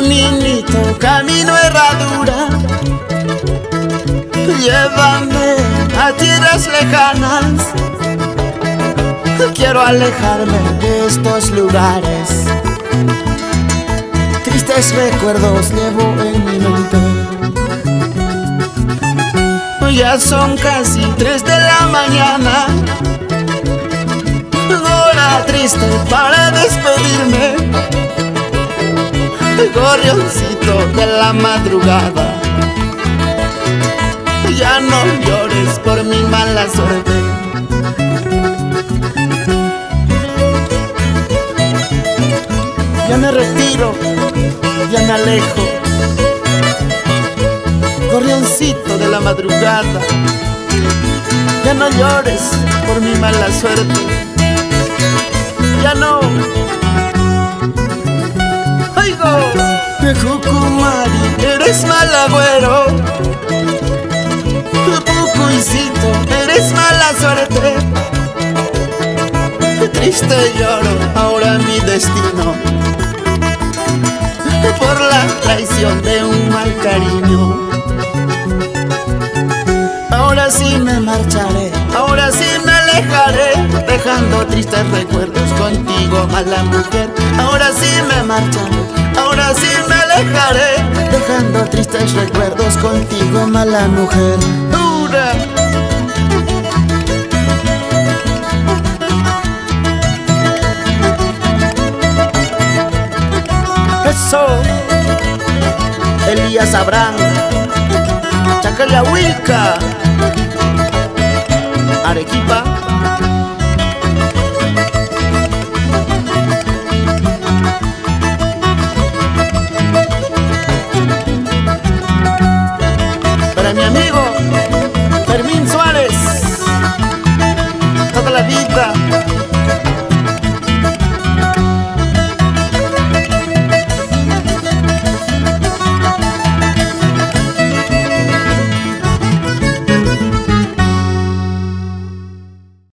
Caminito, camino herradura. Llévame a tierras lejanas. Quiero alejarme de estos lugares. Tristes recuerdos llevo en mi mente. Ya son casi tres de la mañana. Hora triste para despedirme Gorrioncito de la madrugada. Ya no llores por mi mala suerte. Ya me retiro, ya me alejo. Gorrioncito de la madrugada. Ya no llores por mi mala suerte Jucumari, eres mal agüero Pucuicito, eres mala suerte Triste lloro ahora mi destino por la traición de un mal cariño. Ahora sí me marcharé, ahora sí me alejaré, dejando tristes recuerdos contigo, mala mujer. Ahora sí me marcharé, ahora sí me alejaré, dejando tristes recuerdos contigo, mala mujer. Dura. Eso, Elías Abraham, Chacalahuilca, Arequipa.